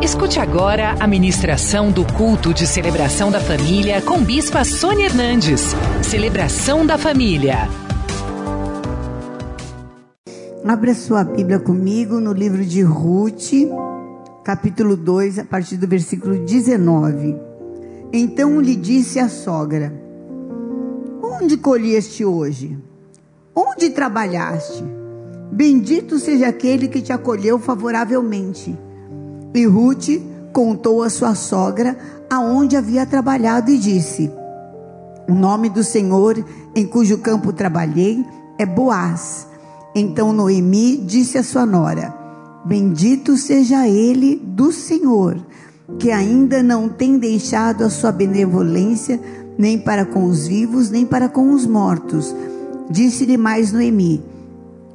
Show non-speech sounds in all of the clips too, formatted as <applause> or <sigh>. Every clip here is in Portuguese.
Escute agora a ministração do culto de celebração da família com Bispa Sônia Hernandes. Celebração da família. Abra sua Bíblia comigo no livro de Ruth, capítulo 2, a partir do versículo 19. Então lhe disse a sogra: Onde colheste hoje? Onde trabalhaste? Bendito seja aquele que te acolheu favoravelmente. E Ruth contou à sua sogra aonde havia trabalhado e disse: O nome do Senhor em cujo campo trabalhei é Boaz. Então Noemi disse à sua nora: Bendito seja ele do Senhor, que ainda não tem deixado a sua benevolência nem para com os vivos, nem para com os mortos. Disse-lhe mais Noemi: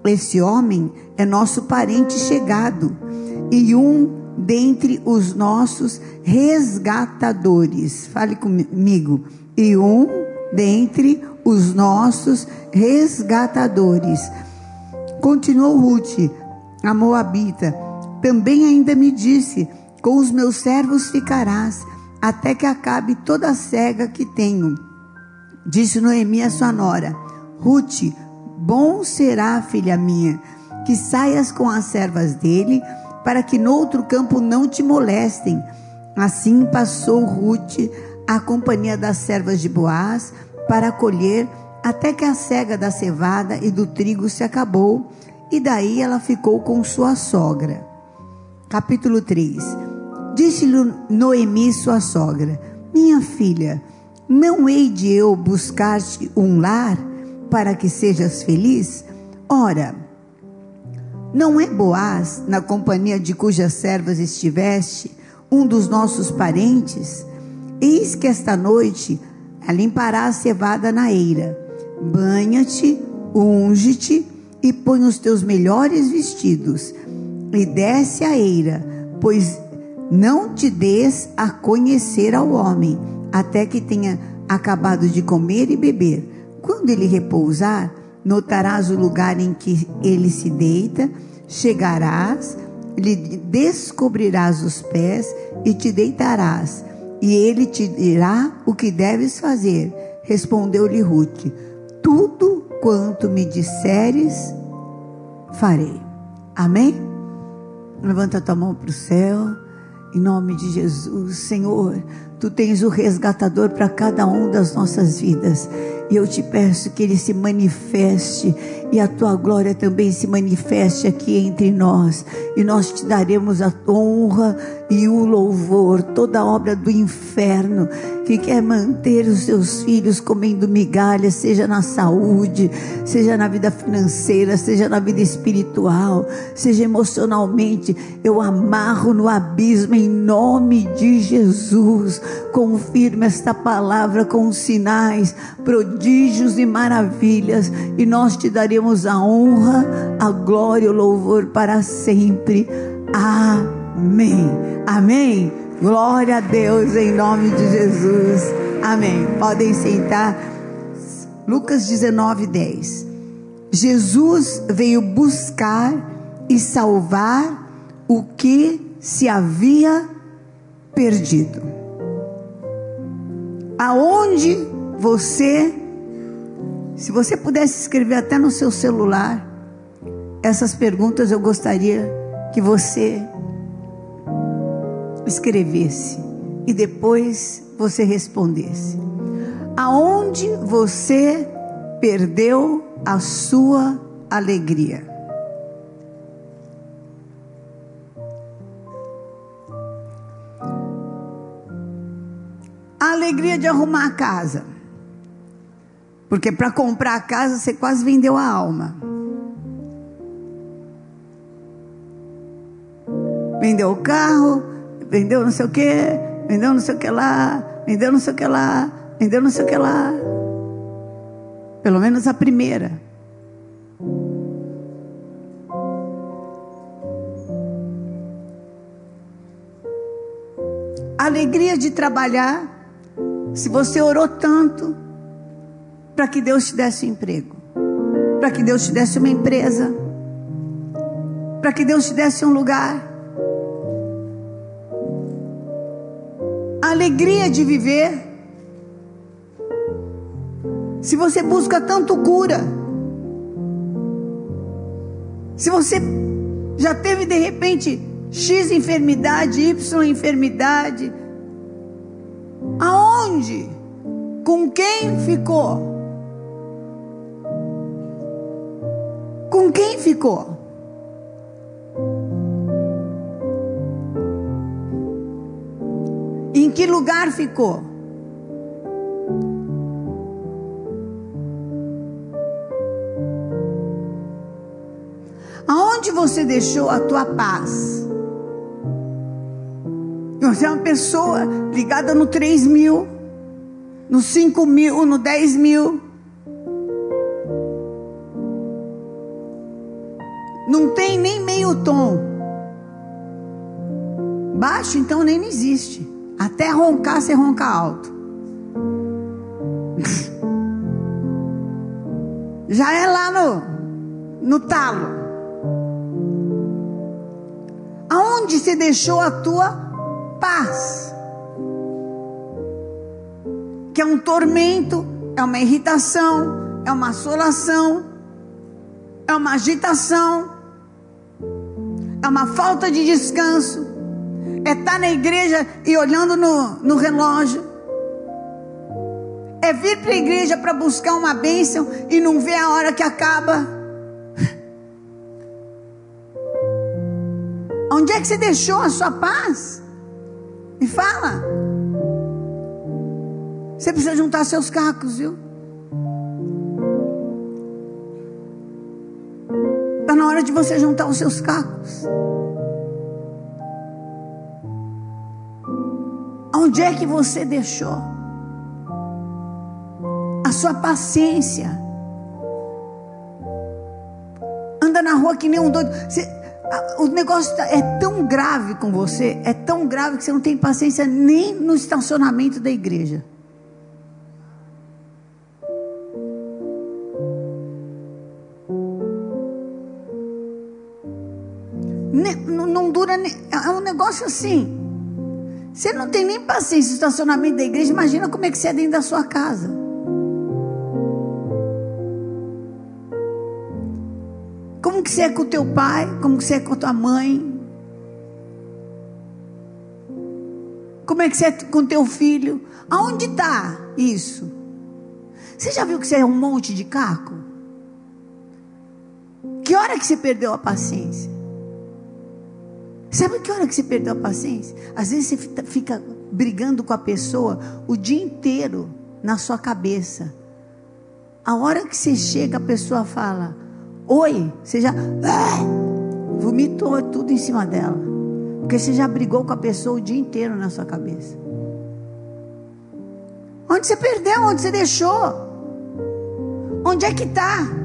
Esse homem é nosso parente chegado e um dentre os nossos resgatadores. Fale comigo. E um dentre os nossos resgatadores. Continuou Ruth, a Moabita. Também ainda me disse: Com os meus servos ficarás, até que acabe toda a cega que tenho. Disse Noemi a sua nora: Ruth, bom será, filha minha, que saias com as servas dele para que no outro campo não te molestem. Assim passou Ruth a companhia das servas de Boaz para colher até que a cega da cevada e do trigo se acabou, e daí ela ficou com sua sogra. Capítulo 3 Disse-lhe Noemi, sua sogra: Minha filha, não hei de eu buscar-te um lar para que sejas feliz? Ora, não é Boaz, na companhia de cujas servas estiveste, um dos nossos parentes? Eis que esta noite limpará a cevada na eira. Banha-te, unge-te e põe os teus melhores vestidos. E desce a eira, pois não te des a conhecer ao homem, até que tenha acabado de comer e beber. Quando ele repousar, notarás o lugar em que ele se deita, chegarás, lhe descobrirás os pés e te deitarás, e ele te dirá o que deves fazer. Respondeu-lhe Ruth: Tudo quanto me disseres, farei. Amém? Levanta tua mão para o céu, em nome de Jesus, Senhor. Tu tens o resgatador para cada um das nossas vidas. E eu te peço que ele se manifeste e a tua glória também se manifeste aqui entre nós. E nós te daremos a honra e o louvor, toda obra do inferno que quer manter os seus filhos comendo migalhas, seja na saúde, seja na vida financeira, seja na vida espiritual, seja emocionalmente. Eu amarro no abismo em nome de Jesus. Confirma esta palavra com sinais, prodígios e maravilhas, e nós te daremos a honra, a glória e o louvor para sempre. Amém. Amém. Glória a Deus em nome de Jesus. Amém. Podem sentar. Lucas 19, 10. Jesus veio buscar e salvar o que se havia perdido. Aonde você, se você pudesse escrever até no seu celular, essas perguntas eu gostaria que você escrevesse e depois você respondesse. Aonde você perdeu a sua alegria? A alegria de arrumar a casa. Porque para comprar a casa você quase vendeu a alma. Vendeu o carro, vendeu não sei o que, vendeu não sei o que lá, vendeu não sei o que lá, vendeu não sei o que lá. Pelo menos a primeira. Alegria de trabalhar, se você orou tanto para que Deus te desse um emprego, para que Deus te desse uma empresa, para que Deus te desse um lugar. Alegria de viver, se você busca tanto cura, se você já teve de repente X enfermidade, Y enfermidade, aonde? Com quem ficou? Quem ficou? Em que lugar ficou? Aonde você deixou a tua paz? Você é uma pessoa ligada no 3 mil, no 5 mil, no 10 mil. Não tem nem meio tom. Baixo, então, nem existe. Até roncar, você ronca alto. <laughs> Já é lá no, no talo. Aonde você deixou a tua paz? Que é um tormento, é uma irritação, é uma assolação, é uma agitação, é uma falta de descanso, é estar na igreja e olhando no, no relógio, é vir para a igreja para buscar uma bênção e não ver a hora que acaba. <laughs> Onde é que você deixou a sua paz? Me fala. Você precisa juntar seus cacos, viu? Hora de você juntar os seus cacos. Onde é que você deixou a sua paciência? Anda na rua que nem um doido. Você, o negócio tá, é tão grave com você, é tão grave que você não tem paciência nem no estacionamento da igreja. É um negócio assim. Você não tem nem paciência no estacionamento da igreja, imagina como é que você é dentro da sua casa. Como que você é com o teu pai? Como que você é com a tua mãe? Como é que você é com o teu filho? Aonde está isso? Você já viu que você é um monte de caco? Que hora que você perdeu a paciência? Sabe que hora que você perdeu a paciência? Às vezes você fica brigando com a pessoa o dia inteiro na sua cabeça. A hora que você chega, a pessoa fala: Oi, você já ah, vomitou tudo em cima dela. Porque você já brigou com a pessoa o dia inteiro na sua cabeça. Onde você perdeu? Onde você deixou? Onde é que está?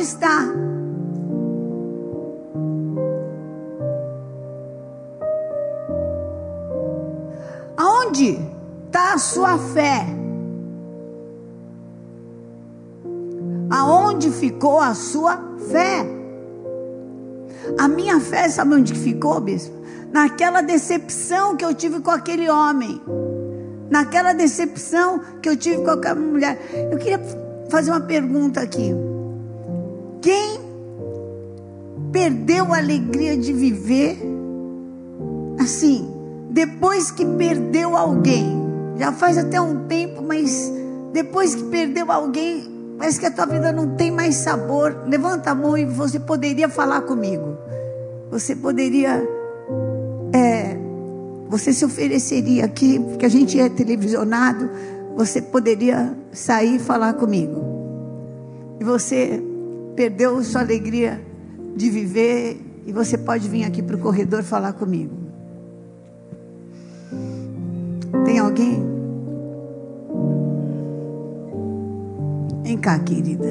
Está? Aonde está a sua fé? Aonde ficou a sua fé? A minha fé, sabe onde ficou, bispo? Naquela decepção que eu tive com aquele homem. Naquela decepção que eu tive com aquela mulher. Eu queria fazer uma pergunta aqui. Perdeu a alegria de viver assim, depois que perdeu alguém? Já faz até um tempo, mas depois que perdeu alguém, Parece que a tua vida não tem mais sabor. Levanta a mão e você poderia falar comigo. Você poderia. É, você se ofereceria aqui, porque a gente é televisionado. Você poderia sair e falar comigo. E você perdeu sua alegria de viver. E você pode vir aqui para o corredor falar comigo. Tem alguém? Vem cá, querida.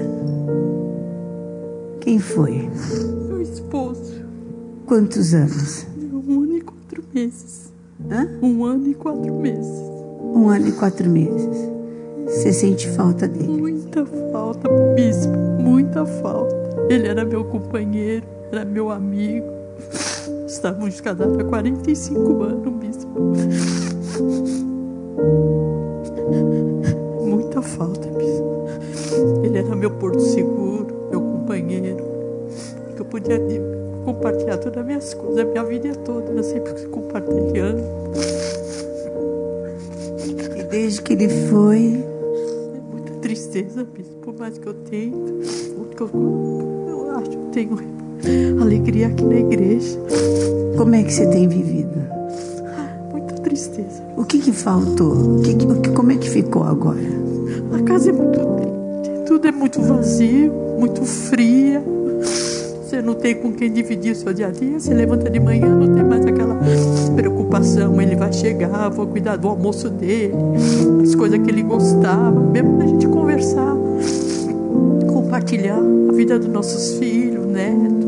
Quem foi? Meu esposo. Quantos anos? Um ano e quatro meses. Hã? Um ano e quatro meses. Um ano e quatro meses. Você sente falta dele? Muita falta, bispo. Muita falta. Ele era meu companheiro, era meu amigo. Estávamos casados há 45 anos, bispo. Muita falta, bispo. Ele era meu porto seguro, meu companheiro. Que eu podia compartilhar todas as minhas coisas, a minha vida toda. Sempre compartilhando. E desde que ele foi, tristeza, bispo. Por mais que eu tente, eu, acho que eu tenho alegria aqui na igreja. como é que você tem vivido? Muita tristeza. O que que faltou? O que que- como é que ficou agora? A casa é muito triste, tudo é muito vazio, muito fria. Você não tem com quem dividir o seu dia a dia. Você levanta de manhã, não tem mais aquela preocupação. Ele vai chegar, vou cuidar do almoço dele, as coisas que ele gostava. Mesmo da gente conversar, compartilhar a vida dos nossos filhos, netos.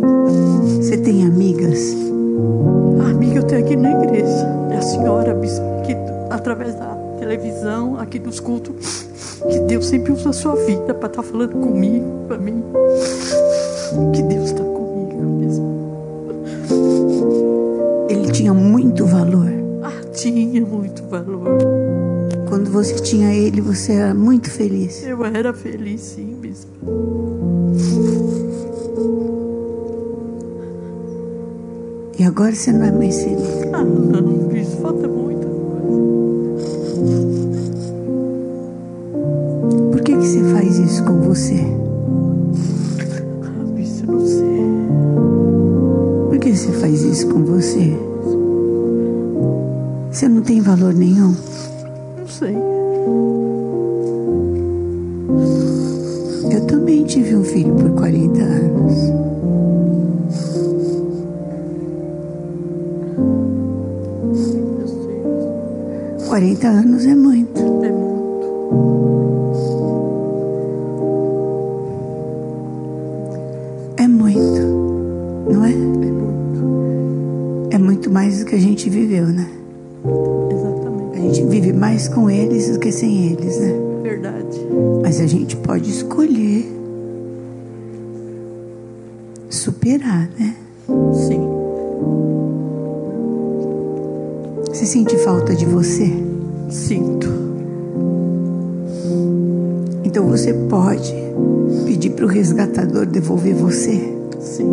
Você tem amigas? A amiga eu tenho aqui na igreja. É a senhora, que através da televisão, aqui dos cultos, que Deus sempre usa a sua vida para estar falando comigo, para mim. Que Deus está valor. Quando você tinha ele, você era muito feliz. Eu era feliz, sim, bispo. E agora você não é mais feliz. Ah, não, bispo, falta muita coisa. Por que que você faz isso com você? Ah, bispo, eu não sei. Por que você faz isso com você? Você não tem valor nenhum. Não sei. Eu também tive um filho por 40 anos. 40 anos é muito. É muito. É muito. Não é? É muito. É muito mais do que a gente viveu, né? Vive mais com eles do que sem eles, né? Verdade. Mas a gente pode escolher superar, né? Sim. Você sente falta de você? Sinto. Então você pode pedir para o resgatador devolver você. Sim.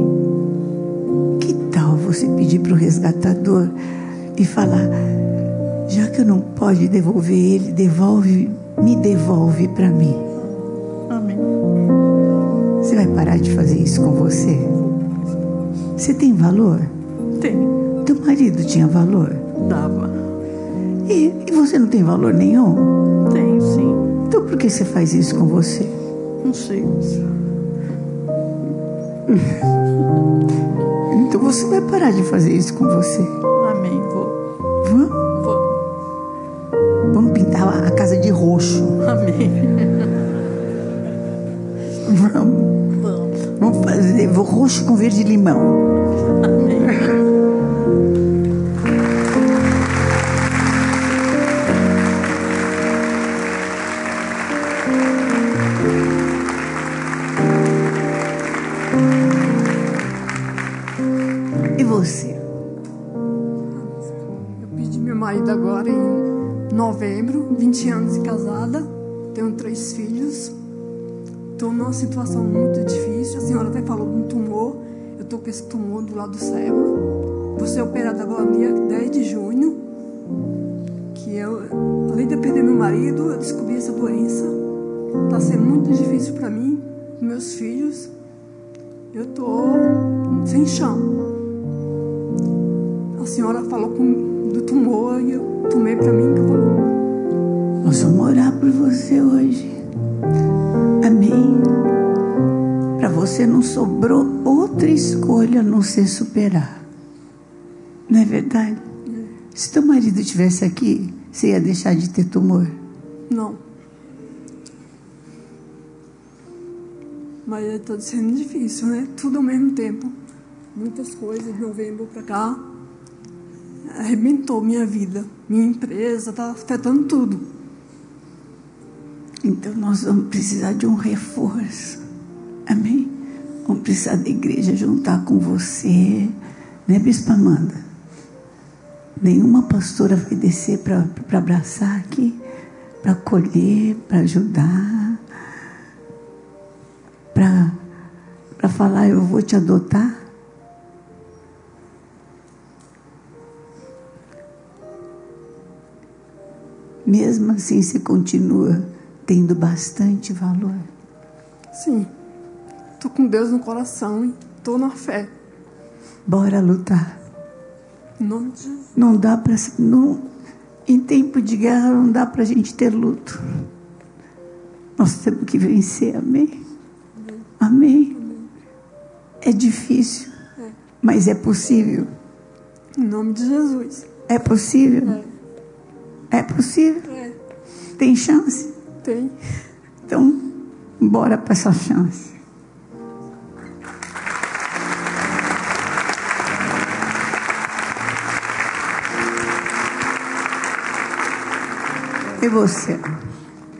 Que tal você pedir para o resgatador e falar: que não pode devolver ele, devolve, me devolve para mim. Amém. Você vai parar de fazer isso com você? Você tem valor? Tem. Teu marido tinha valor? Dava. E, e você não tem valor nenhum? Tem, sim. Então por que você faz isso com você? Não sei. <laughs> Então você vai parar de fazer isso com você. De roxo. Amém. Vamos, Vamos. vamos fazer roxo com verde limão. 20 anos de casada, tenho três filhos. Estou numa situação muito difícil. A senhora até falou de um tumor. Eu estou com esse tumor do lado do cérebro. Vou ser operada agora dia 10 de junho. Que eu, além de perder meu marido, eu descobri essa doença. Está sendo muito difícil para mim, meus filhos. Eu estou sem chão. A senhora falou com- do tumor e eu tomei para mim que eu vou. Nós vamos orar por você hoje. Amém. Para você não sobrou outra escolha a não ser superar. Não é verdade? Se teu marido estivesse aqui, você ia deixar de ter tumor? Não. Mas está sendo difícil, né? Tudo ao mesmo tempo. Muitas coisas de novembro para cá. Arrebentou minha vida. Minha empresa, está afetando tudo. Então nós vamos precisar de um reforço. Amém? Vamos precisar da igreja juntar com você, Né, Bispa Amanda? Nenhuma pastora vai descer para abraçar aqui, para acolher, para ajudar, para falar, eu vou te adotar. Mesmo assim, você continua tendo bastante valor. Sim. Tô com Deus no coração e tô na fé. Bora lutar. Em nome de Jesus. Não dá para não em tempo de guerra não dá para a gente ter luto. Nós temos que vencer, amém? Amém. amém. É difícil, é. mas é possível. Em nome de Jesus. É possível. É. É possível? É. Tem chance? Tem. Então, bora para essa chance. E você?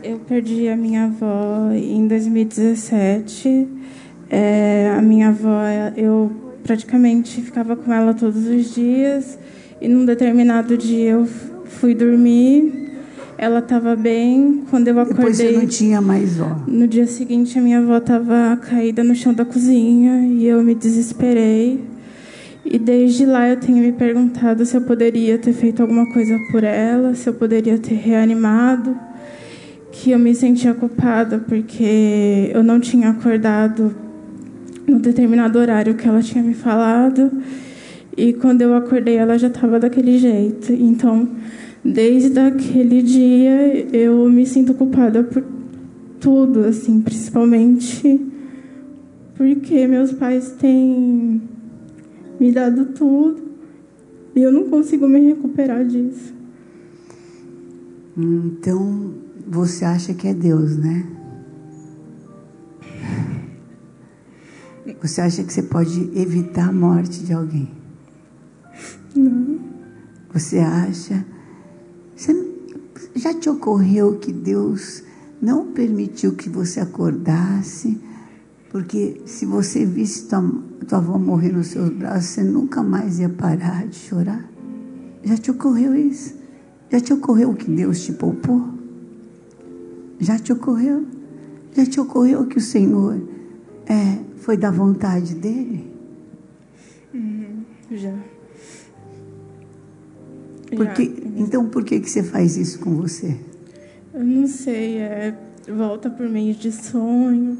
Eu perdi a minha avó em 2017. É, a minha avó, eu praticamente ficava com ela todos os dias. E num determinado dia eu fui dormir, ela estava bem. Quando eu acordei. Depois você não tinha mais ó. No dia seguinte, a minha avó estava caída no chão da cozinha e eu me desesperei. E desde lá eu tenho me perguntado se eu poderia ter feito alguma coisa por ela, se eu poderia ter reanimado. Que eu me sentia culpada porque eu não tinha acordado no determinado horário que ela tinha me falado. E quando eu acordei, ela já estava daquele jeito. Então, desde aquele dia, eu me sinto culpada por tudo, assim, principalmente porque meus pais têm me dado tudo e eu não consigo me recuperar disso. Então, você acha que é Deus, né? Você acha que você pode evitar a morte de alguém? Não. Você acha. Você, já te ocorreu que Deus não permitiu que você acordasse? Porque se você visse tua, tua avó morrer nos seus braços, você nunca mais ia parar de chorar? Já te ocorreu isso? Já te ocorreu que Deus te poupou? Já te ocorreu? Já te ocorreu que o Senhor é, foi da vontade dele? Uhum, já. Porque, então, por que, que você faz isso com você? Eu não sei, é, volta por meio de sonho,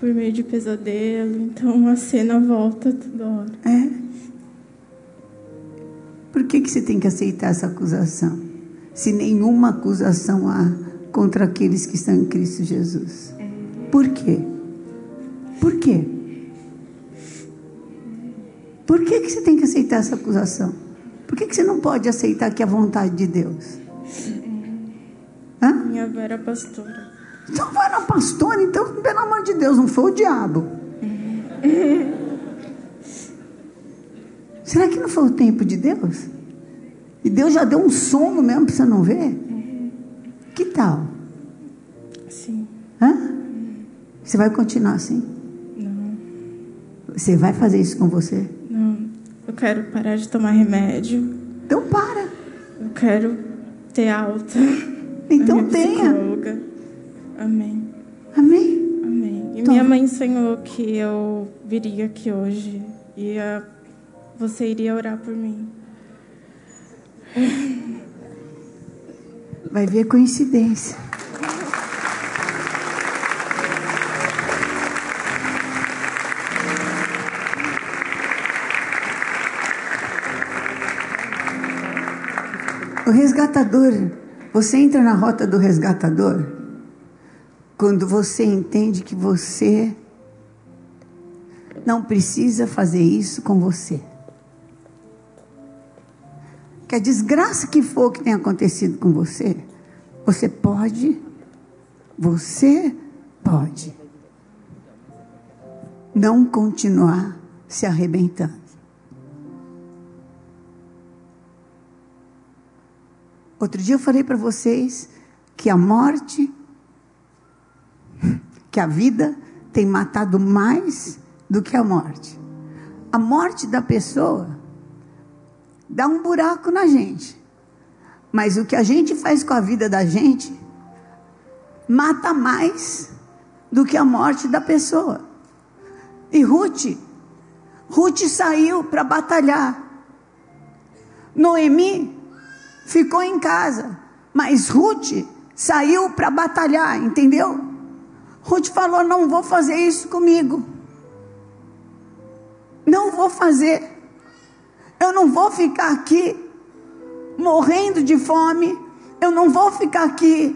por meio de pesadelo, então a cena volta toda hora. É? Por que, que você tem que aceitar essa acusação? Se nenhuma acusação há contra aqueles que estão em Cristo Jesus. Por quê? Por quê? Por que, que você tem que aceitar essa acusação? Por que, que você não pode aceitar que é a vontade de Deus? Hã? Minha avó era pastora. Então vai na pastora, então, pelo amor de Deus, não foi o diabo. <laughs> Será que não foi o tempo de Deus? E Deus já deu um sono mesmo para você não ver? Que tal? Sim. Hã? Você vai continuar assim? Não. Você vai fazer isso com você? Eu quero parar de tomar remédio. Então para. Eu quero ter alta. Então tenha. Amém. Amém. Amém. E minha mãe sonhou que eu viria aqui hoje e você iria orar por mim. Vai ver coincidência. O resgatador, você entra na rota do resgatador quando você entende que você não precisa fazer isso com você. Que a desgraça que for que tenha acontecido com você, você pode, você pode não continuar se arrebentando. Outro dia eu falei para vocês que a morte, que a vida tem matado mais do que a morte. A morte da pessoa dá um buraco na gente. Mas o que a gente faz com a vida da gente mata mais do que a morte da pessoa. E Ruth, Ruth saiu para batalhar. Noemi ficou em casa, mas Ruth saiu para batalhar, entendeu? Ruth falou: Não vou fazer isso comigo. Não vou fazer. Eu não vou ficar aqui morrendo de fome. Eu não vou ficar aqui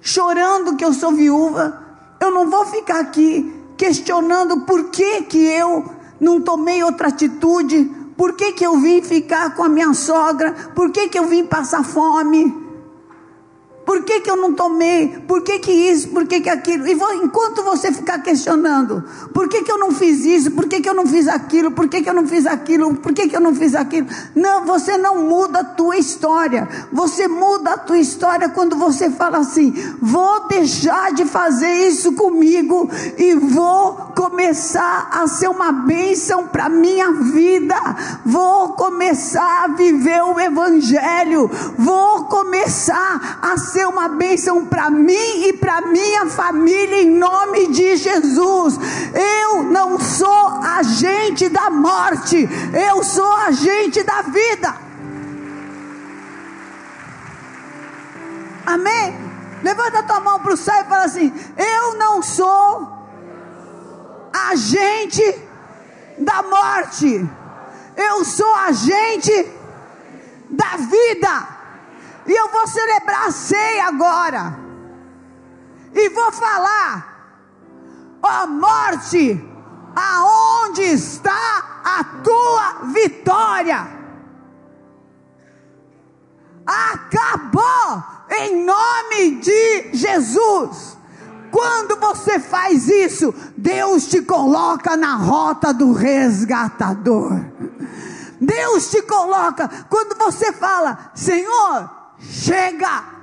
chorando que eu sou viúva. Eu não vou ficar aqui questionando por que, que eu não tomei outra atitude. Por que, que eu vim ficar com a minha sogra? Por que, que eu vim passar fome? Por que, que eu não tomei? Por que, que isso? Por que, que aquilo? E vou, enquanto você ficar questionando, por que, que eu não fiz isso? Por que, que eu não fiz aquilo? Por que, que eu não fiz aquilo? Por que, que eu não fiz aquilo? Não, você não muda a tua história. Você muda a tua história quando você fala assim: vou deixar de fazer isso comigo e vou começar a ser uma bênção para minha vida. Vou começar a viver o Evangelho. Vou começar a ser ser uma bênção para mim e para minha família, em nome de Jesus. Eu não sou agente da morte, eu sou agente da vida. Amém? Levanta a tua mão para o céu e fala assim: Eu não sou agente da morte, eu sou agente da vida. E eu vou celebrar a ceia agora. E vou falar: ó oh, morte, aonde está a tua vitória? Acabou em nome de Jesus. Quando você faz isso, Deus te coloca na rota do resgatador. Deus te coloca quando você fala: Senhor, chega.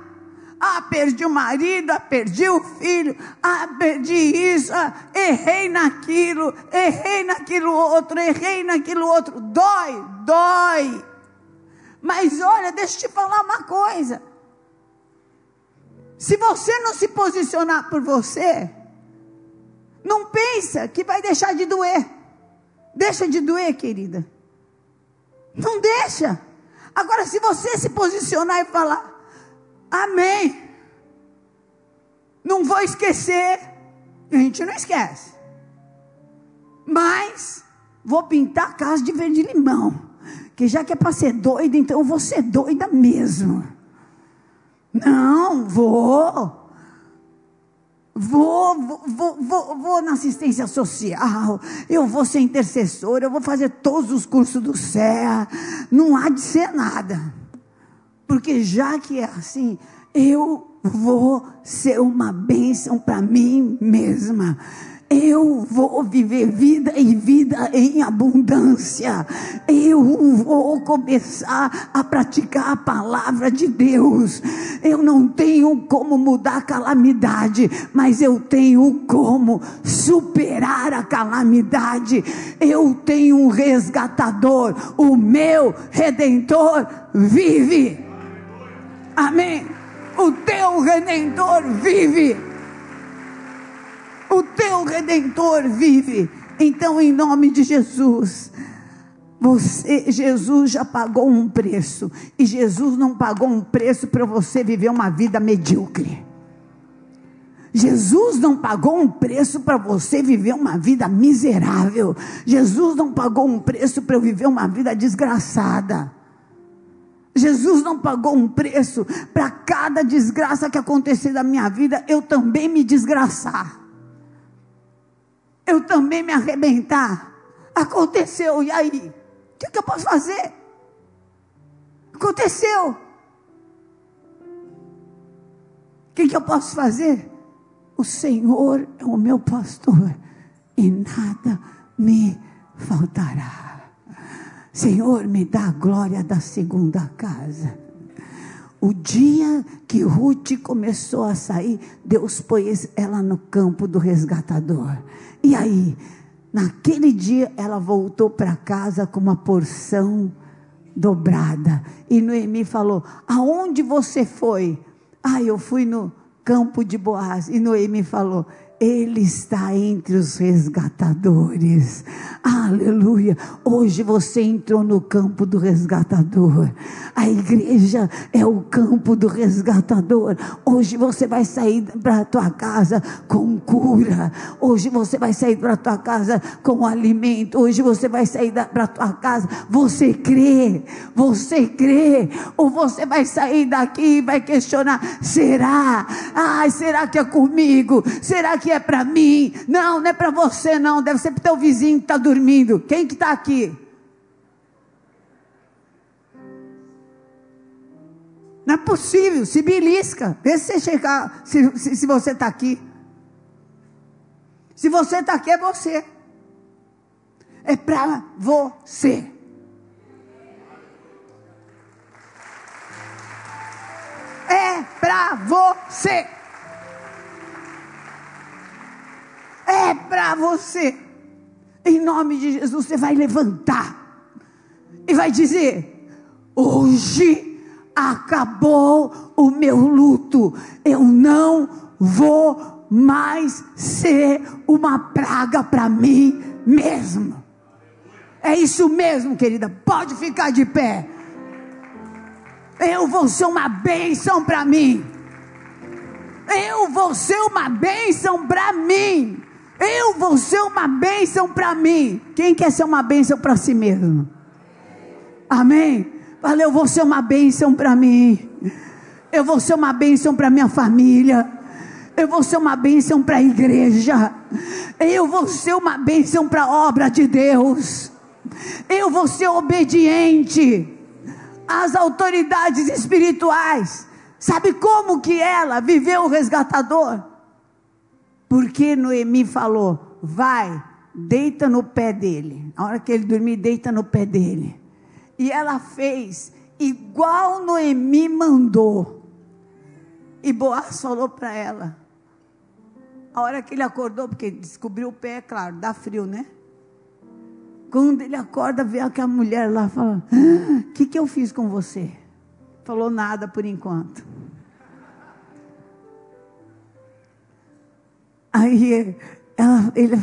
Ah, perdi o marido, ah, perdi o filho, ah, perdi isso, ah, errei naquilo, errei naquilo outro, errei naquilo outro. Dói, dói. Mas olha, deixa eu te falar uma coisa. Se você não se posicionar por você, não pensa que vai deixar de doer. Deixa de doer, querida. Não deixa. Agora, se você se posicionar e falar, Amém, não vou esquecer, a gente não esquece, mas vou pintar a casa de verde limão, que já que é para ser doida, então eu vou ser doida mesmo. Não, vou. Vou, vou, vou, vou, na assistência social, eu vou ser intercessora, eu vou fazer todos os cursos do céu. Não há de ser nada. Porque já que é assim, eu vou ser uma bênção para mim mesma eu vou viver vida e vida em abundância. Eu vou começar a praticar a palavra de Deus. Eu não tenho como mudar a calamidade, mas eu tenho como superar a calamidade. Eu tenho um resgatador, o meu redentor vive. Amém. O teu redentor vive o teu redentor vive. Então, em nome de Jesus, você, Jesus já pagou um preço, e Jesus não pagou um preço para você viver uma vida medíocre. Jesus não pagou um preço para você viver uma vida miserável. Jesus não pagou um preço para eu viver uma vida desgraçada. Jesus não pagou um preço para cada desgraça que acontecer na minha vida, eu também me desgraçar eu também me arrebentar. Aconteceu, e aí? O que, que eu posso fazer? Aconteceu. O que, que eu posso fazer? O Senhor é o meu pastor e nada me faltará. Senhor, me dá a glória da segunda casa. O dia que Ruth começou a sair, Deus pôs ela no campo do resgatador. E aí, naquele dia, ela voltou para casa com uma porção dobrada. E Noemi falou: Aonde você foi? Ah, eu fui no campo de Boaz. E Noemi falou: ele está entre os resgatadores. Aleluia. Hoje você entrou no campo do resgatador. A igreja é o campo do resgatador. Hoje você vai sair para a tua casa com cura. Hoje você vai sair para a tua casa com alimento. Hoje você vai sair para a tua casa. Você crê? Você crê? Ou você vai sair daqui e vai questionar: será? Ai, será que é comigo? Será que é para mim. Não, não é para você não. Deve ser para teu vizinho que está dormindo. Quem que está aqui? Não é possível. Se belisca. Vê se você chegar, se, se, se você está aqui. Se você está aqui, é você. É para você. É para você. Para você. Em nome de Jesus, você vai levantar e vai dizer: Hoje acabou o meu luto, eu não vou mais ser uma praga para mim mesmo. É isso mesmo, querida, pode ficar de pé. Eu vou ser uma bênção para mim. Eu vou ser uma bênção para mim. Eu vou ser uma bênção para mim. Quem quer ser uma bênção para si mesmo? Amém? Valeu, eu vou ser uma bênção para mim. Eu vou ser uma bênção para minha família. Eu vou ser uma bênção para a igreja. Eu vou ser uma bênção para a obra de Deus. Eu vou ser obediente às autoridades espirituais. Sabe como que ela viveu o resgatador? Porque Noemi falou: vai, deita no pé dele. A hora que ele dormir, deita no pé dele. E ela fez igual Noemi mandou. E Boaz falou para ela. A hora que ele acordou, porque descobriu o pé, é claro, dá frio, né? Quando ele acorda, vê aquela mulher lá falando: O ah, que, que eu fiz com você? Falou nada por enquanto. Aí ela, ele,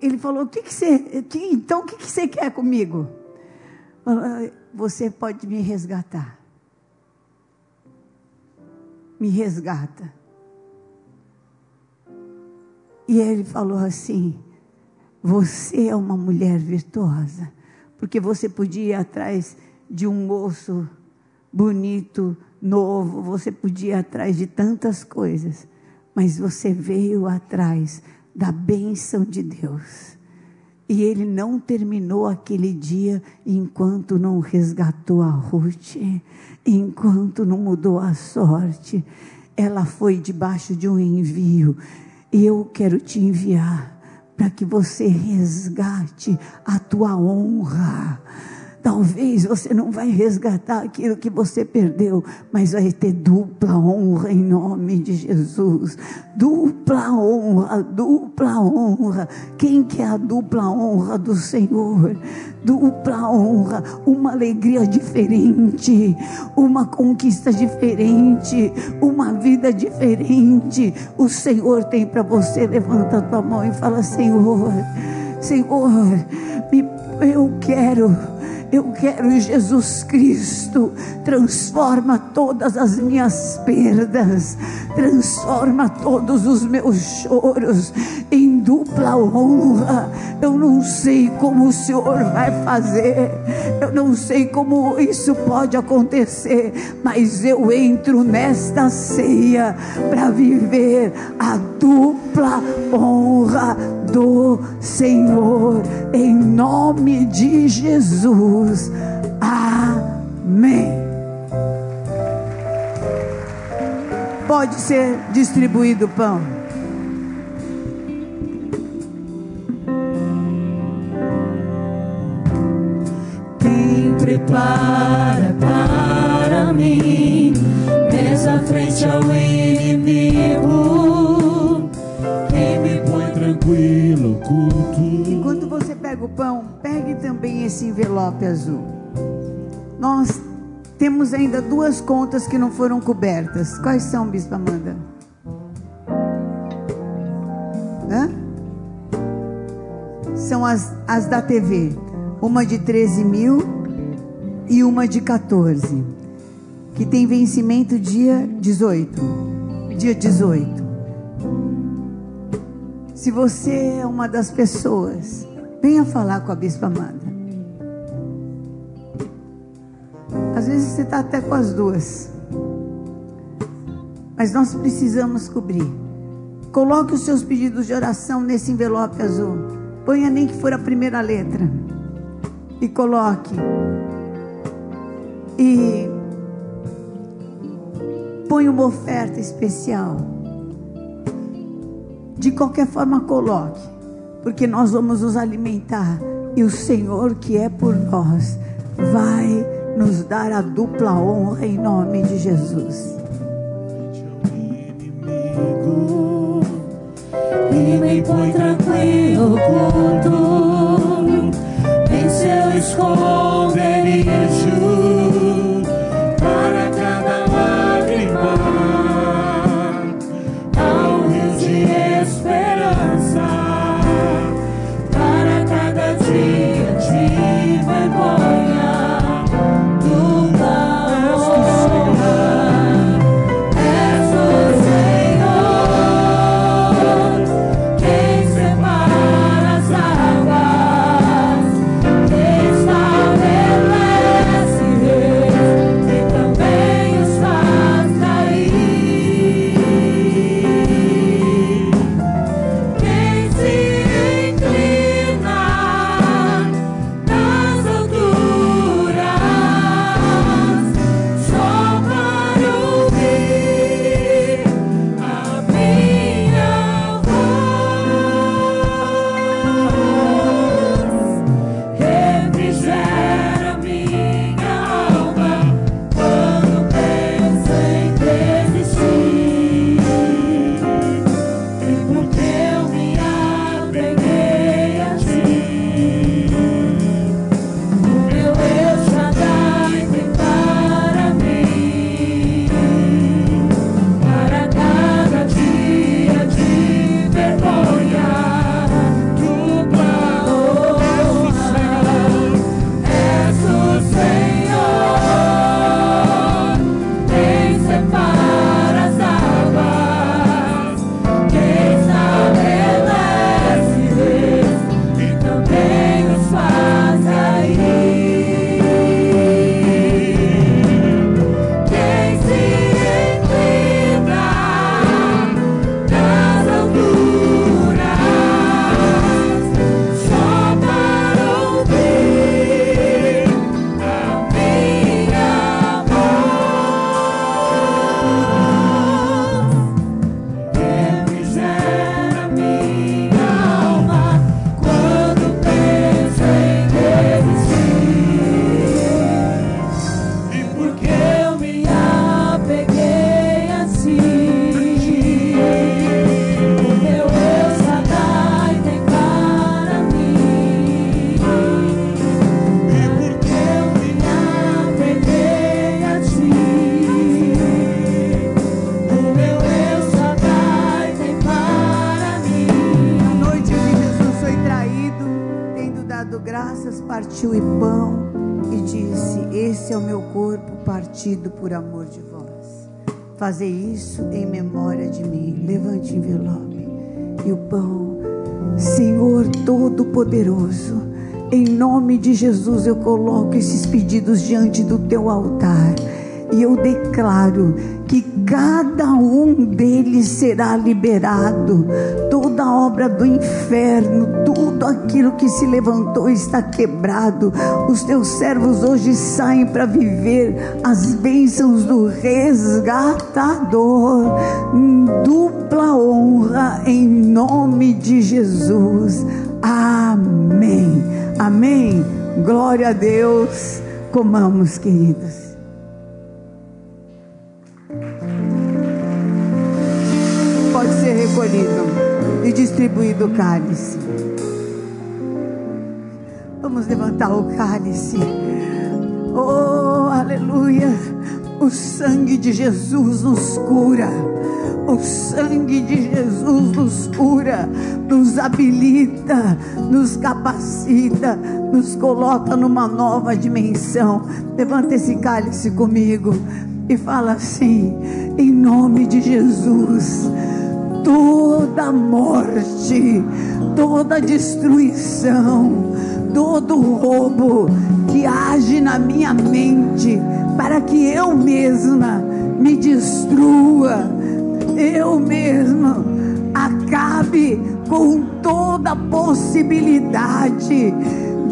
ele falou: o que, que você. Que, então, o que, que você quer comigo? Você pode me resgatar. Me resgata. E ele falou assim: Você é uma mulher virtuosa, porque você podia ir atrás de um moço bonito, novo, você podia ir atrás de tantas coisas mas você veio atrás da bênção de Deus. E ele não terminou aquele dia enquanto não resgatou a Ruth, enquanto não mudou a sorte. Ela foi debaixo de um envio. Eu quero te enviar para que você resgate a tua honra Talvez você não vai resgatar aquilo que você perdeu, mas vai ter dupla honra em nome de Jesus. Dupla honra, dupla honra. Quem quer a dupla honra do Senhor? Dupla honra, uma alegria diferente, uma conquista diferente, uma vida diferente. O Senhor tem para você. Levanta a tua mão e fala: Senhor, Senhor, eu quero eu quero Jesus Cristo. Transforma todas as minhas perdas, transforma todos os meus choros em dupla honra. Eu não sei como o Senhor vai fazer, eu não sei como isso pode acontecer, mas eu entro nesta ceia para viver a dupla honra do Senhor, em nome de Jesus. Amém. Pode ser distribuído o pão. Quem prepara para mim mesa frente ao inimigo tranquilo culto. Enquanto você pega o pão, também esse envelope azul. Nós temos ainda duas contas que não foram cobertas. Quais são, Bispa Amanda? Hã? São as, as da TV. Uma de 13 mil e uma de 14. Que tem vencimento dia 18. Dia 18. Se você é uma das pessoas, venha falar com a Bispa Amanda. Às vezes você está até com as duas. Mas nós precisamos cobrir. Coloque os seus pedidos de oração nesse envelope azul. Ponha nem que for a primeira letra. E coloque. E põe uma oferta especial. De qualquer forma, coloque. Porque nós vamos nos alimentar. E o Senhor que é por nós vai nos dar a dupla honra em nome de Jesus. põe vós. Fazei isso em memória de mim. Levante o envelope e o pão. Senhor Todo-Poderoso, em nome de Jesus eu coloco esses pedidos diante do teu altar. E eu declaro que cada um deles será liberado. Toda obra do inferno, tudo aquilo que se levantou está quebrado. Os teus servos hoje saem para viver as bênçãos do resgatador. Dupla honra em nome de Jesus. Amém. Amém. Glória a Deus. Comamos, ser recolhido e distribuído o cálice. Vamos levantar o cálice. Oh, aleluia. O sangue de Jesus nos cura. O sangue de Jesus nos cura, nos habilita, nos capacita, nos coloca numa nova dimensão. Levanta esse cálice comigo e fala assim: em nome de Jesus, toda morte, toda destruição, todo roubo que age na minha mente para que eu mesma me destrua eu mesmo acabe com toda possibilidade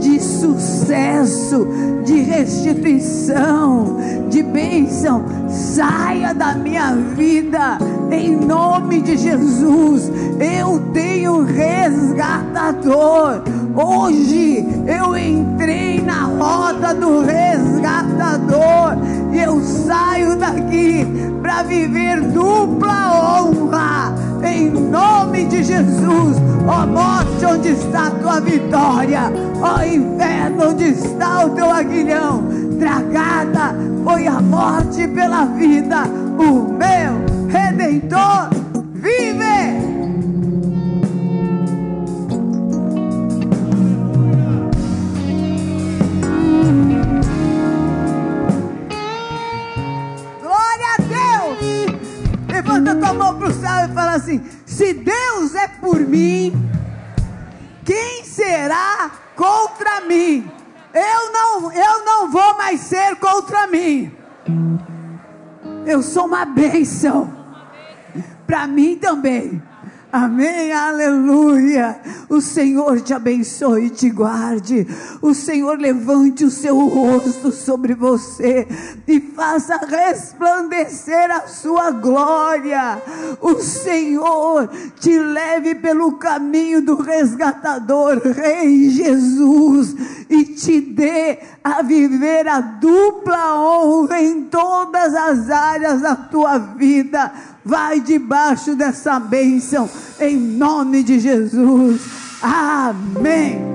de sucesso, de restituição, de bênção, saia da minha vida, em nome de Jesus. Eu tenho resgatador. Hoje eu entrei na roda do resgatador e eu saio daqui para viver dupla honra. Em nome de Jesus, ó oh, morte, onde está a tua vitória? Ó oh, inferno, onde está o teu aguilhão? Tragada foi a morte pela vida, o meu redentor e fala assim: se Deus é por mim, quem será contra mim? Eu não, eu não vou mais ser contra mim. Eu sou uma bênção para mim também. Amém, aleluia. O Senhor te abençoe e te guarde. O Senhor levante o seu rosto sobre você e faça resplandecer a sua glória. O Senhor te leve pelo caminho do resgatador, Rei Jesus, e te dê a viver a dupla honra em todas as áreas da tua vida vai debaixo dessa bênção, em nome de Jesus. Amém.